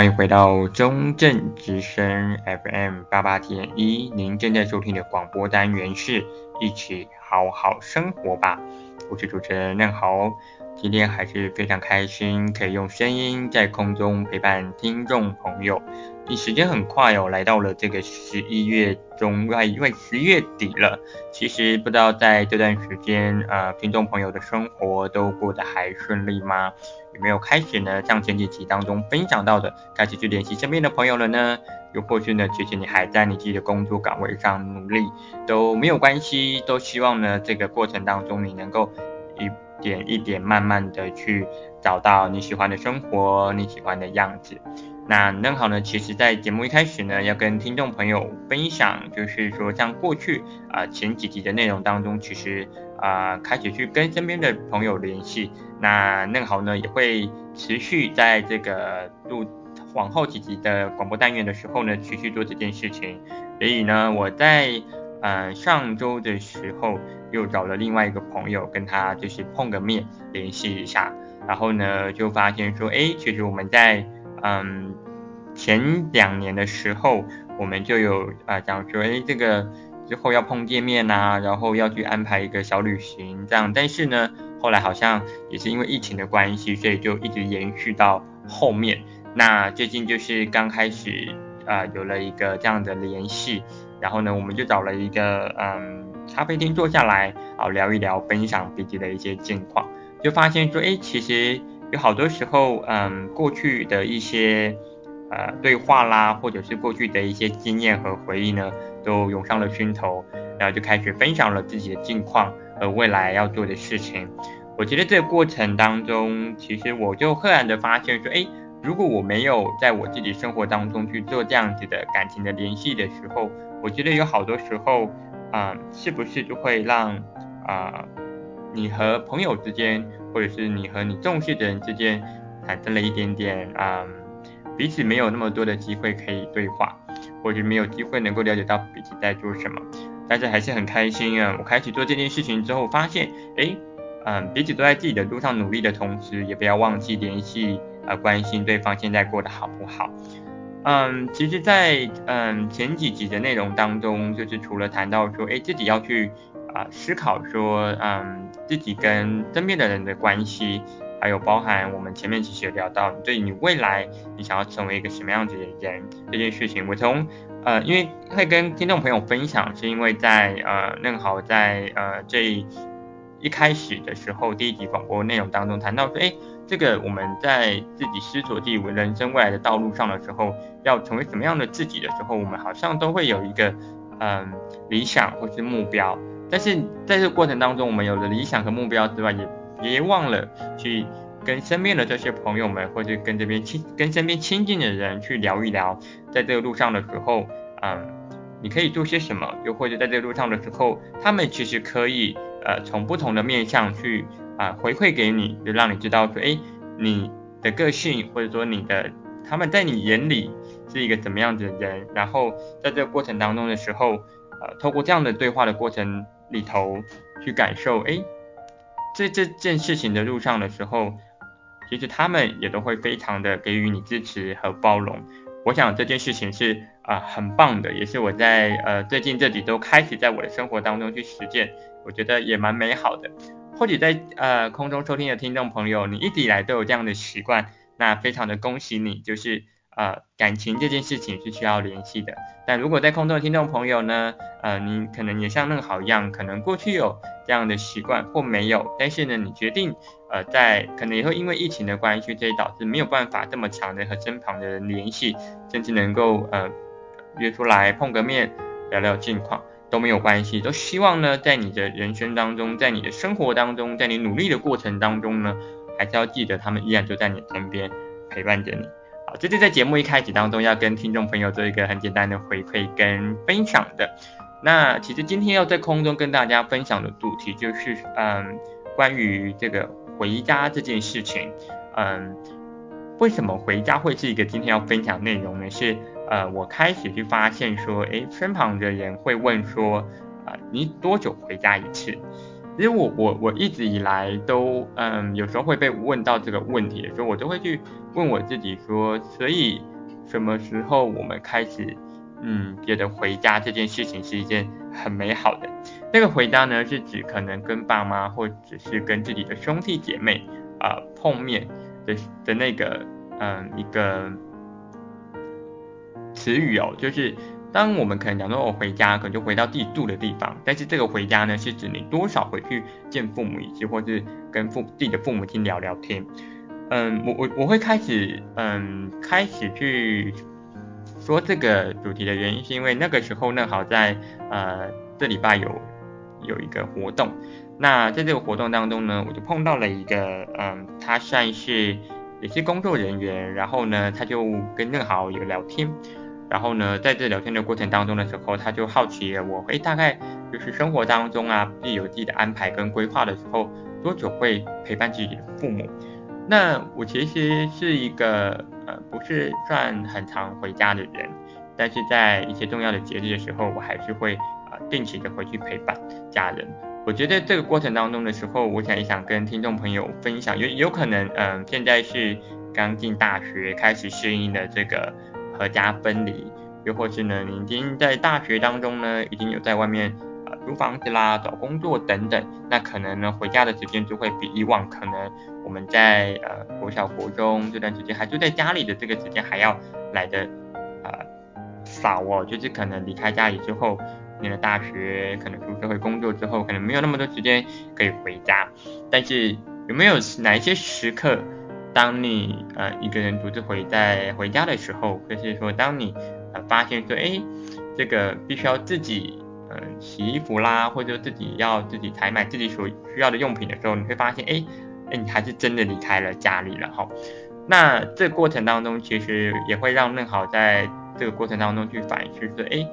欢迎回到中正之声 FM 八八点一，您正在收听的广播单元是一起好好生活吧，我是主持人任豪，今天还是非常开心，可以用声音在空中陪伴听众朋友。你时间很快哦，来到了这个十一月中快，因为十月底了。其实不知道在这段时间，呃，听众朋友的生活都过得还顺利吗？有没有开始呢？像前几集当中分享到的，开始去联系身边的朋友了呢？又或是呢，其实你还在你自己的工作岗位上努力，都没有关系，都希望呢，这个过程当中你能够一点一点慢慢的去找到你喜欢的生活，你喜欢的样子。那正好呢，其实，在节目一开始呢，要跟听众朋友分享，就是说，像过去啊、前几集的内容当中，其实啊、开始去跟身边的朋友联系。那正好呢，也会持续在这个录往后几集的广播单元的时候呢，持续做这件事情。所以呢，我在呃上周的时候又找了另外一个朋友，跟他就是碰个面联系一下，然后呢，就发现说，哎，其实我们在嗯，前两年的时候，我们就有啊、讲说，哎，这个之后要碰见面啊，然后要去安排一个小旅行这样。但是呢，后来好像也是因为疫情的关系，所以就一直延续到后面。那最近就是刚开始啊、呃，有了一个这样的联系，然后呢，我们就找了一个嗯咖啡厅坐下来啊聊一聊，分享彼此的一些近况，就发现说，哎，其实。有好多时候，嗯，过去的一些呃对话啦，或者是过去的一些经验和回忆呢，都涌上了心头，然后就开始分享了自己的近况和未来要做的事情。我觉得这个过程当中，其实我就赫然的发现说，哎，如果我没有在我自己生活当中去做这样子的感情的联系的时候，我觉得有好多时候，啊、是不是就会让啊、你和朋友之间。或者是你和你重视的人之间产生了一点点啊、彼此没有那么多的机会可以对话，或者没有机会能够了解到彼此在做什么，但是还是很开心啊！我开始做这件事情之后，发现，哎，嗯，彼此都在自己的路上努力的同时，也不要忘记联系啊，关心对方现在过得好不好。嗯，其实在，嗯前几集的内容当中，就是除了谈到说，哎，自己要去。啊，思考说，嗯，自己跟身边的人的关系，还有包含我们前面其实有聊到，对你未来你想要成为一个什么样子的人这件事情，我从呃，因为会跟听众朋友分享，是因为在呃，正好在呃这一开始的时候，第一集广播内容当中谈到说，哎，这个我们在自己思索自己人生未来的道路上的时候，要成为什么样的自己的时候，我们好像都会有一个嗯理想或是目标。但是在这个过程当中，我们有了理想和目标之外，也别忘了去跟身边的这些朋友们，或者跟这边亲、跟身边亲近的人去聊一聊，在这个路上的时候，嗯，你可以做些什么？又或者在这个路上的时候，他们其实可以呃从不同的面向去啊、回馈给你，就让你知道说，哎，你的个性或者说你的他们在你眼里是一个怎么样子的人，然后在这个过程当中的时候，呃，透过这样的对话的过程。里头去感受，哎，在这件事情的路上的时候，其实他们也都会非常的给予你支持和包容。我想这件事情是啊、很棒的，也是我在呃最近这几周开始在我的生活当中去实践，我觉得也蛮美好的。或许在呃空中收听的听众朋友，你一直以来都有这样的习惯，那非常的恭喜你，就是。呃，感情这件事情是需要联系的。但如果在空中的听众朋友呢，呃，你可能也像那个好一样，可能过去有这样的习惯或没有，但是呢，你决定呃，在可能也会因为疫情的关系，所以导致没有办法这么长的和身旁的人联系，甚至能够呃约出来碰个面聊聊近况都没有关系。都希望呢，在你的人生当中，在你的生活当中，在你努力的过程当中呢，还是要记得他们依然就在你身边陪伴着你。好这是在节目一开始当中要跟听众朋友做一个很简单的回馈跟分享的。那其实今天要在空中跟大家分享的主题就是，嗯，关于这个回家这件事情。嗯，为什么回家会是一个今天要分享内容呢？是，呃，我开始去发现说，诶，身旁的人会问说，啊，你多久回家一次？其实我我我一直以来都嗯，有时候会被问到这个问题的时候，我都会去问我自己说，所以什么时候我们开始嗯觉得回家这件事情是一件很美好的？这个回家呢，是指可能跟爸妈或者是跟自己的兄弟姐妹啊、碰面的的那个嗯一个词语哦，就是。当我们可能讲说我回家，可能就回到自己住的地方，但是这个回家呢，是指你多少回去见父母一次，或是跟父自己的父母亲聊聊天。嗯，我我我会开始嗯开始去说这个主题的原因，是因为那个时候呢好在呃这礼拜有有一个活动，那在这个活动当中呢，我就碰到了一个嗯，他算是也是工作人员，然后呢，他就跟正好有聊天。然后呢，在这聊天的过程当中的时候，他就好奇我，诶，大概就是生活当中啊，自己有自己的安排跟规划的时候，多久会陪伴自己的父母？那我其实是一个呃，不是算很常回家的人，但是在一些重要的节日的时候，我还是会呃定期的回去陪伴家人。我觉得这个过程当中的时候，我想也想跟听众朋友分享，有有可能嗯、现在是刚进大学，开始适应的这个。合家分离，又或是呢，你已经在大学当中呢，已经有在外面、呃、租房子啦、找工作等等，那可能呢回家的时间就会比以往可能我们在呃国小国中这段时间还住在家里的这个时间还要来的呃少哦，就是可能离开家里之后，你的大学，可能出社会工作之后，可能没有那么多时间可以回家，但是有没有哪一些时刻？当你呃一个人独自回在回家的时候，或是说当你呃发现说，哎，这个必须要自己呃洗衣服啦，或者自己要自己采买自己所需要的用品的时候，你会发现，哎，哎你还是真的离开了家里了哈。那这个过程当中，其实也会让任豪在这个过程当中去反思说，哎，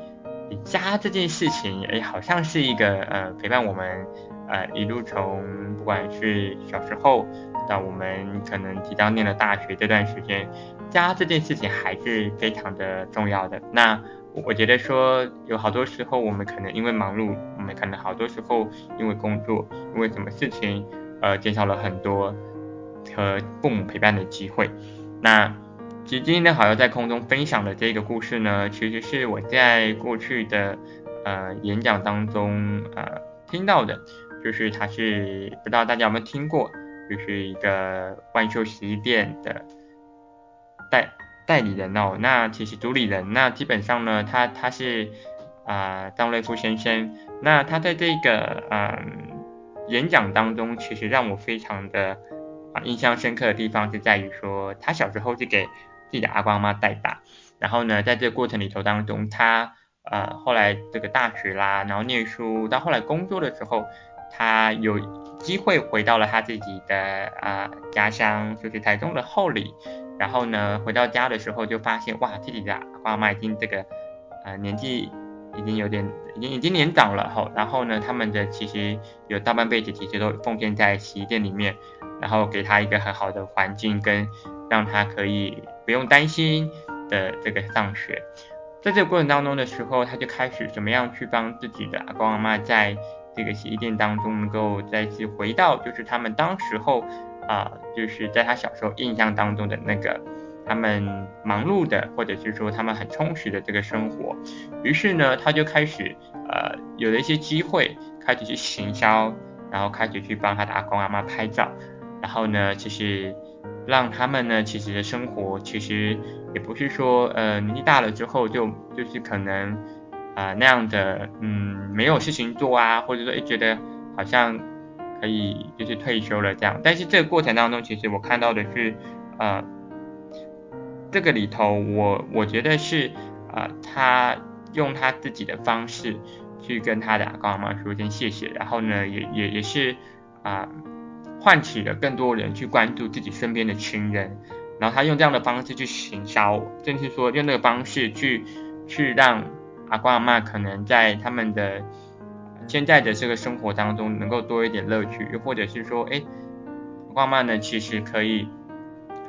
家这件事情，哎，好像是一个呃陪伴我们呃一路从不管是小时候。到我们可能即将念了大学这段时间，家这件事情还是非常的重要的。那我觉得说有好多时候我们可能因为忙碌，我们可能好多时候因为工作，因为什么事情，呃，减少了很多和父母陪伴的机会。那其实今天呢，好像在空中分享的这个故事呢，其实是我在过去的呃演讲当中呃听到的，就是他是不知道大家有没有听过。就是一个万秀洗衣店的代代理人哦，那其实主理人，那基本上呢，他他是啊、张瑞夫先生，那他在这个嗯、呃、演讲当中，其实让我非常的啊、印象深刻的地方是在于说，他小时候是给自己的阿公妈带大，然后呢，在这个过程里头当中，他呃后来这个大学啦，然后念书，到后来工作的时候。他有机会回到了他自己的啊、家乡，就是台中的后里。然后呢，回到家的时候就发现，哇，自己的阿妈已经这个呃年纪已经有点，已经已经年长了吼。然后呢，他们的其实有大半辈子其实都奉献在洗衣店里面，然后给他一个很好的环境，跟让他可以不用担心的这个上学。在这个过程当中的时候，他就开始怎么样去帮自己的阿公阿妈在。这个洗衣店当中能够再次回到，就是他们当时候啊、就是在他小时候印象当中的那个他们忙碌的，或者是说他们很充实的这个生活。于是呢，他就开始呃有了一些机会，开始去行销，然后开始去帮他的阿公阿妈拍照，然后呢，其实让他们呢，其实生活其实也不是说呃年纪大了之后就就是可能。啊、那样的，嗯，没有事情做啊，或者说，诶，觉得好像可以就是退休了这样。但是这个过程当中，其实我看到的是，呃，这个里头我，我觉得是，呃，他用他自己的方式去跟他的阿公阿妈说声谢谢，然后呢，也也也是啊、唤起了更多人去关注自己身边的亲人，然后他用这样的方式去行销，正是说用那个方式去去让。阿公阿妈可能在他们的现在的这个生活当中能够多一点乐趣，又或者是说，哎，阿公阿妈呢其实可以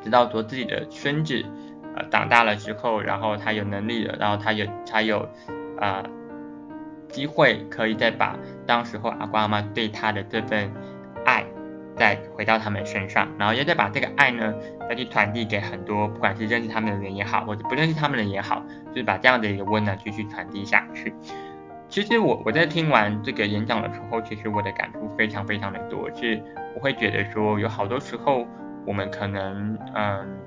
知道说自己的孙子呃长大了之后，然后他有能力了，然后他有他有啊、机会可以再把当时候阿公阿妈对他的这份再回到他们身上，然后也再把这个爱呢再去传递给很多不管是认识他们的人也好，或者不认识他们的人也好，就是把这样的一个温暖继续传递下去。其实我我在听完这个演讲的时候，其实我的感触非常非常的多，是我会觉得说有好多时候我们可能嗯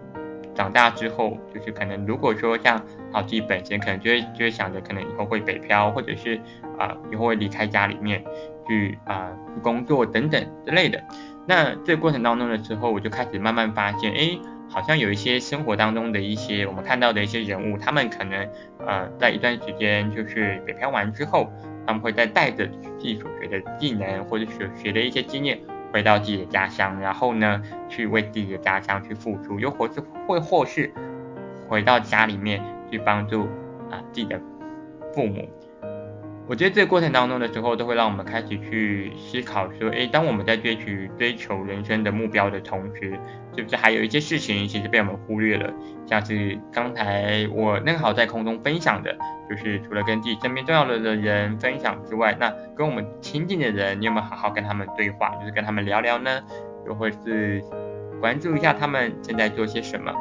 长大之后，就是可能如果说像好自己本身可能就会就会想着可能以后会北漂，或者是啊、以后会离开家里面去啊、去工作等等之类的。那这过程当中的时候，我就开始慢慢发现，哎。好像有一些生活当中的一些我们看到的一些人物，他们可能呃在一段时间就是北漂完之后，他们会再带着自己所学的技能或者所学的一些经验回到自己的家乡，然后呢去为自己的家乡去付出，又或是会或是回到家里面去帮助啊、自己的父母。我觉得这个过程当中的时候，都会让我们开始去思考说，诶，当我们在追求追求人生的目标的同时，是不是还有一些事情其实被我们忽略了？像是刚才我正好在空中分享的，就是除了跟自己身边重要的人分享之外，那跟我们亲近的人，你有没有好好跟他们对话？就是跟他们聊聊呢？又或是关注一下他们正在做些什么？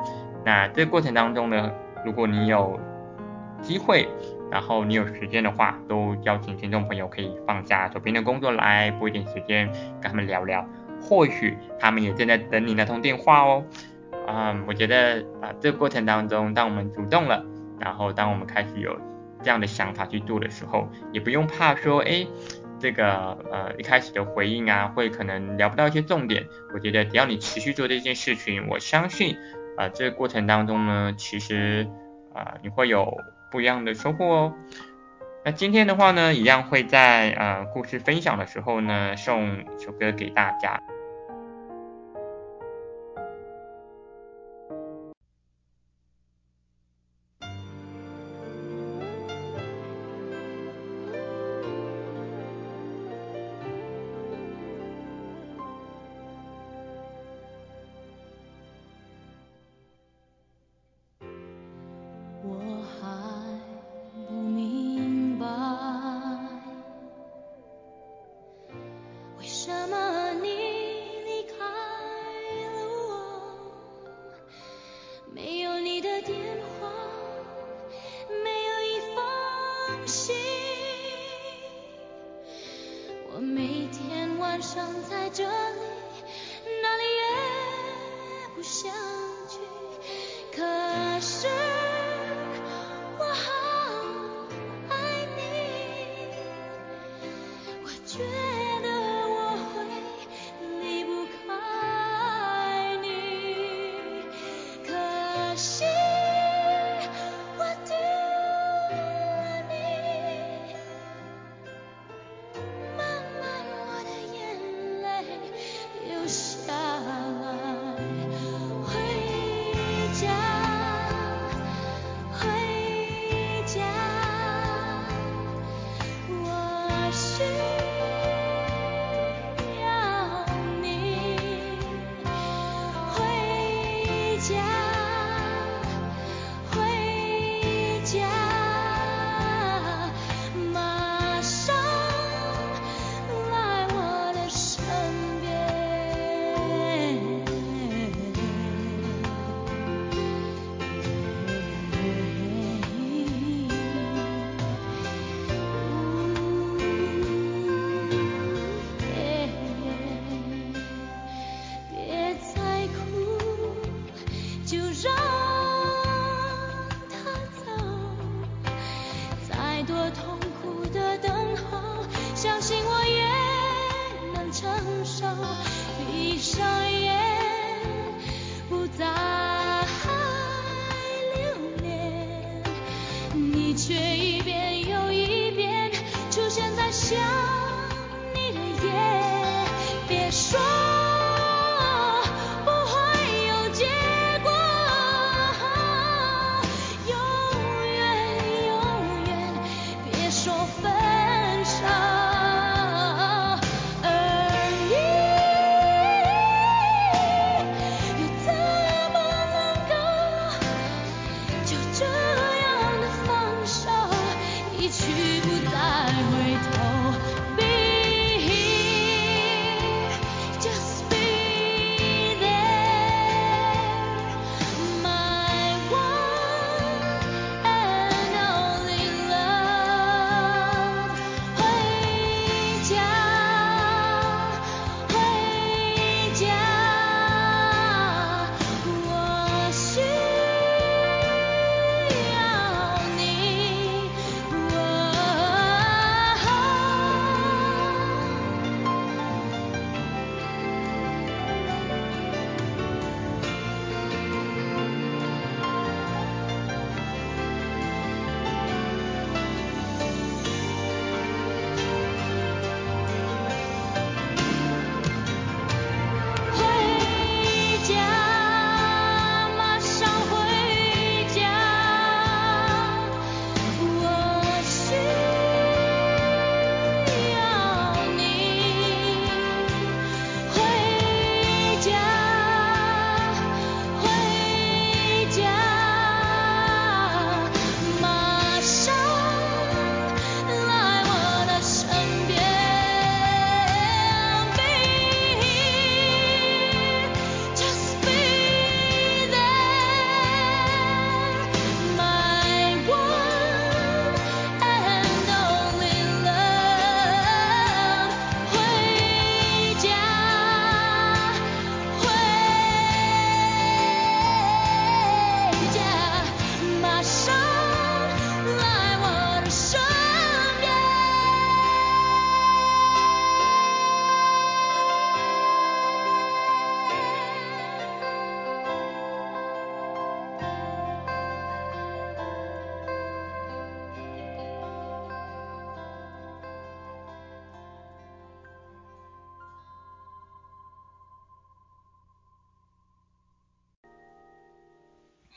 那这个过程当中呢，如果你有机会，然后你有时间的话，都邀请听众朋友可以放下手边的工作来拨一点时间跟他们聊聊，或许他们也正在等你那通电话哦。嗯，我觉得啊，这个过程当中，当我们主动了，然后当我们开始有这样的想法去做的时候，也不用怕说，哎，这个呃一开始的回应啊，会可能聊不到一些重点。我觉得只要你持续做这件事情，我相信啊，这个过程当中呢，其实啊，你会有。不一样的收获哦。那今天的话呢，一样会在呃故事分享的时候呢，送一首歌给大家。क्षमा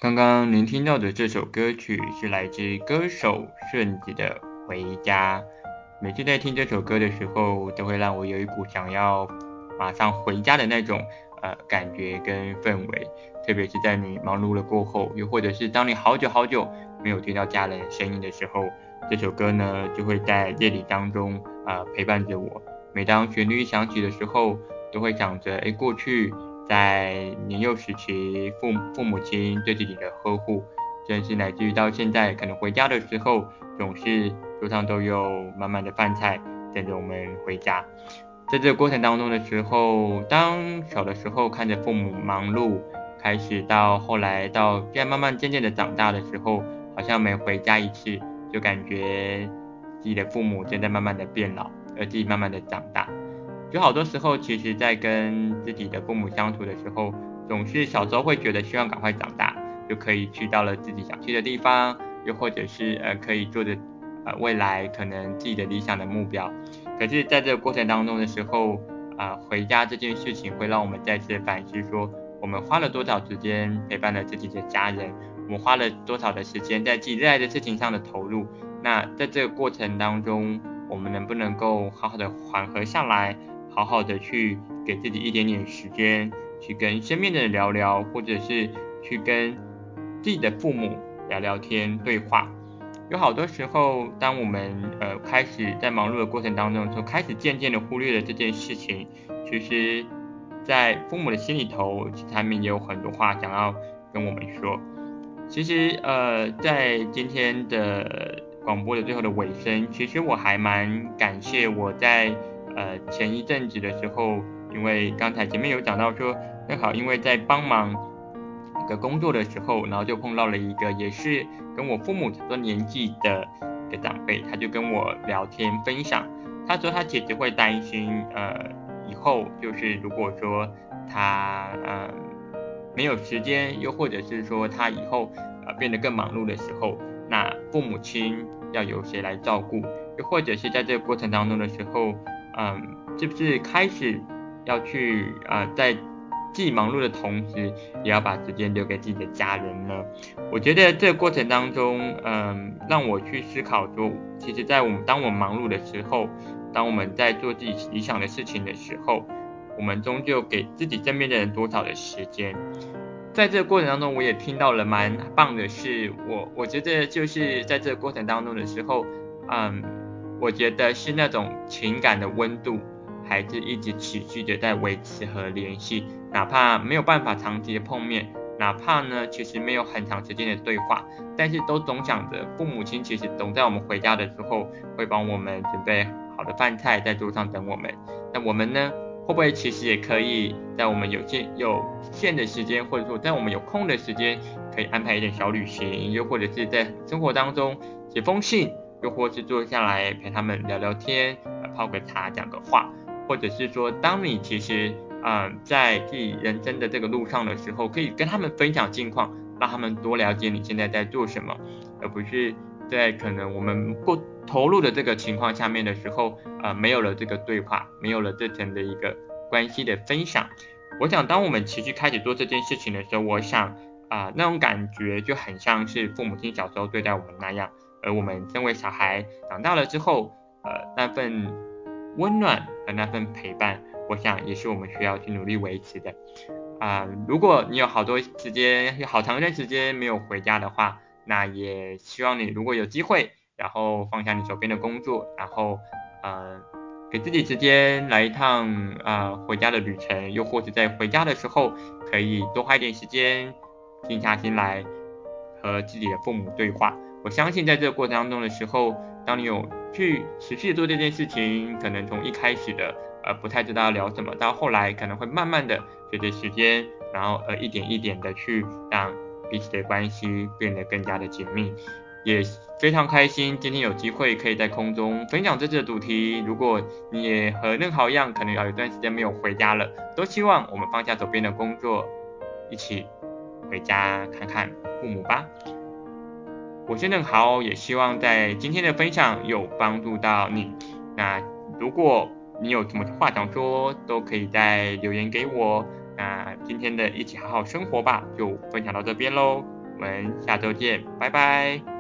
刚刚您听到的这首歌曲是来自歌手顺子的《回家》。每次在听这首歌的时候，都会让我有一股想要马上回家的那种呃感觉跟氛围。特别是在你忙碌了过后，又或者是当你好久好久没有听到家人声音的时候，这首歌呢就会在夜里当中啊、呃、陪伴着我。每当旋律响起的时候，都会想着哎过去。在年幼时期，父父母亲对自己的呵护，甚至乃至于到现在，可能回家的时候，总是桌上都有满满的饭菜等着我们回家。在这个过程当中的时候，当小的时候看着父母忙碌，开始到后来到现在慢慢渐渐的长大的时候，好像每回家一次，就感觉自己的父母正在慢慢的变老，而自己慢慢的长大。有好多时候，其实，在跟自己的父母相处的时候，总是小时候会觉得希望赶快长大，就可以去到了自己想去的地方，又或者是呃可以做着呃未来可能自己的理想的目标。可是，在这个过程当中的时候，啊、呃，回家这件事情会让我们再次反思说，我们花了多少时间陪伴了自己的家人，我们花了多少的时间在自己热爱的事情上的投入。那在这个过程当中，我们能不能够好好的缓和下来？好好的去给自己一点点时间，去跟身边的人聊聊，或者是去跟自己的父母聊聊天、对话。有好多时候，当我们呃开始在忙碌的过程当中，就开始渐渐的忽略了这件事情。其实，在父母的心里头，其实他们也有很多话想要跟我们说。其实呃，在今天的广播的最后的尾声，其实我还蛮感谢我在。呃，前一阵子的时候，因为刚才前面有讲到说，正好因为在帮忙一个工作的时候，然后就碰到了一个也是跟我父母差不多年纪的一个长辈，他就跟我聊天分享，他说他姐姐会担心，呃，以后就是如果说他呃没有时间，又或者是说他以后呃变得更忙碌的时候，那父母亲要由谁来照顾，又或者是在这个过程当中的时候。嗯，是不是开始要去呃，在自己忙碌的同时，也要把时间留给自己的家人呢？我觉得这个过程当中，嗯，让我去思考说，其实，在我们当我们忙碌的时候，当我们在做自己理想的事情的时候，我们终究给自己身边的人多少的时间？在这个过程当中，我也听到了蛮棒的是，我我觉得就是在这个过程当中的时候，嗯。我觉得是那种情感的温度，还是一直持续的在维持和联系，哪怕没有办法长期的碰面，哪怕呢其实没有很长时间的对话，但是都总想着父母亲其实总在我们回家的时候会帮我们准备好的饭菜在桌上等我们。那我们呢会不会其实也可以在我们有限有限的时间，或者说在我们有空的时间，可以安排一点小旅行，又或者是在生活当中写封信。又或是坐下来陪他们聊聊天，泡个茶，讲个话，或者是说，当你其实啊、呃、在自己人生的这个路上的时候，可以跟他们分享近况，让他们多了解你现在在做什么，而不是在可能我们不投入的这个情况下面的时候，呃，没有了这个对话，没有了这层的一个关系的分享。我想，当我们持续开始做这件事情的时候，我想啊、那种感觉就很像是父母亲小时候对待我们那样。而我们身为小孩长大了之后，呃，那份温暖和那份陪伴，我想也是我们需要去努力维持的。啊、如果你有好多时间，有好长一段时间没有回家的话，那也希望你如果有机会，然后放下你手边的工作，然后呃，给自己时间来一趟啊、呃、回家的旅程，又或者在回家的时候，可以多花一点时间，静下心来和自己的父母对话。我相信在这个过程当中的时候，当你有去持续做这件事情，可能从一开始的呃不太知道聊什么，到后来可能会慢慢的随着时间，然后呃一点一点的去让彼此的关系变得更加的紧密。也非常开心今天有机会可以在空中分享这次的主题。如果你也和任豪一样，可能要有一段时间没有回家了，都希望我们放下手边的工作，一起回家看看父母吧。我是邓豪，也希望在今天的分享有帮助到你。那如果你有什么话想说，都可以在留言给我。那今天的一起好好生活吧，就分享到这边喽，我们下周见，拜拜。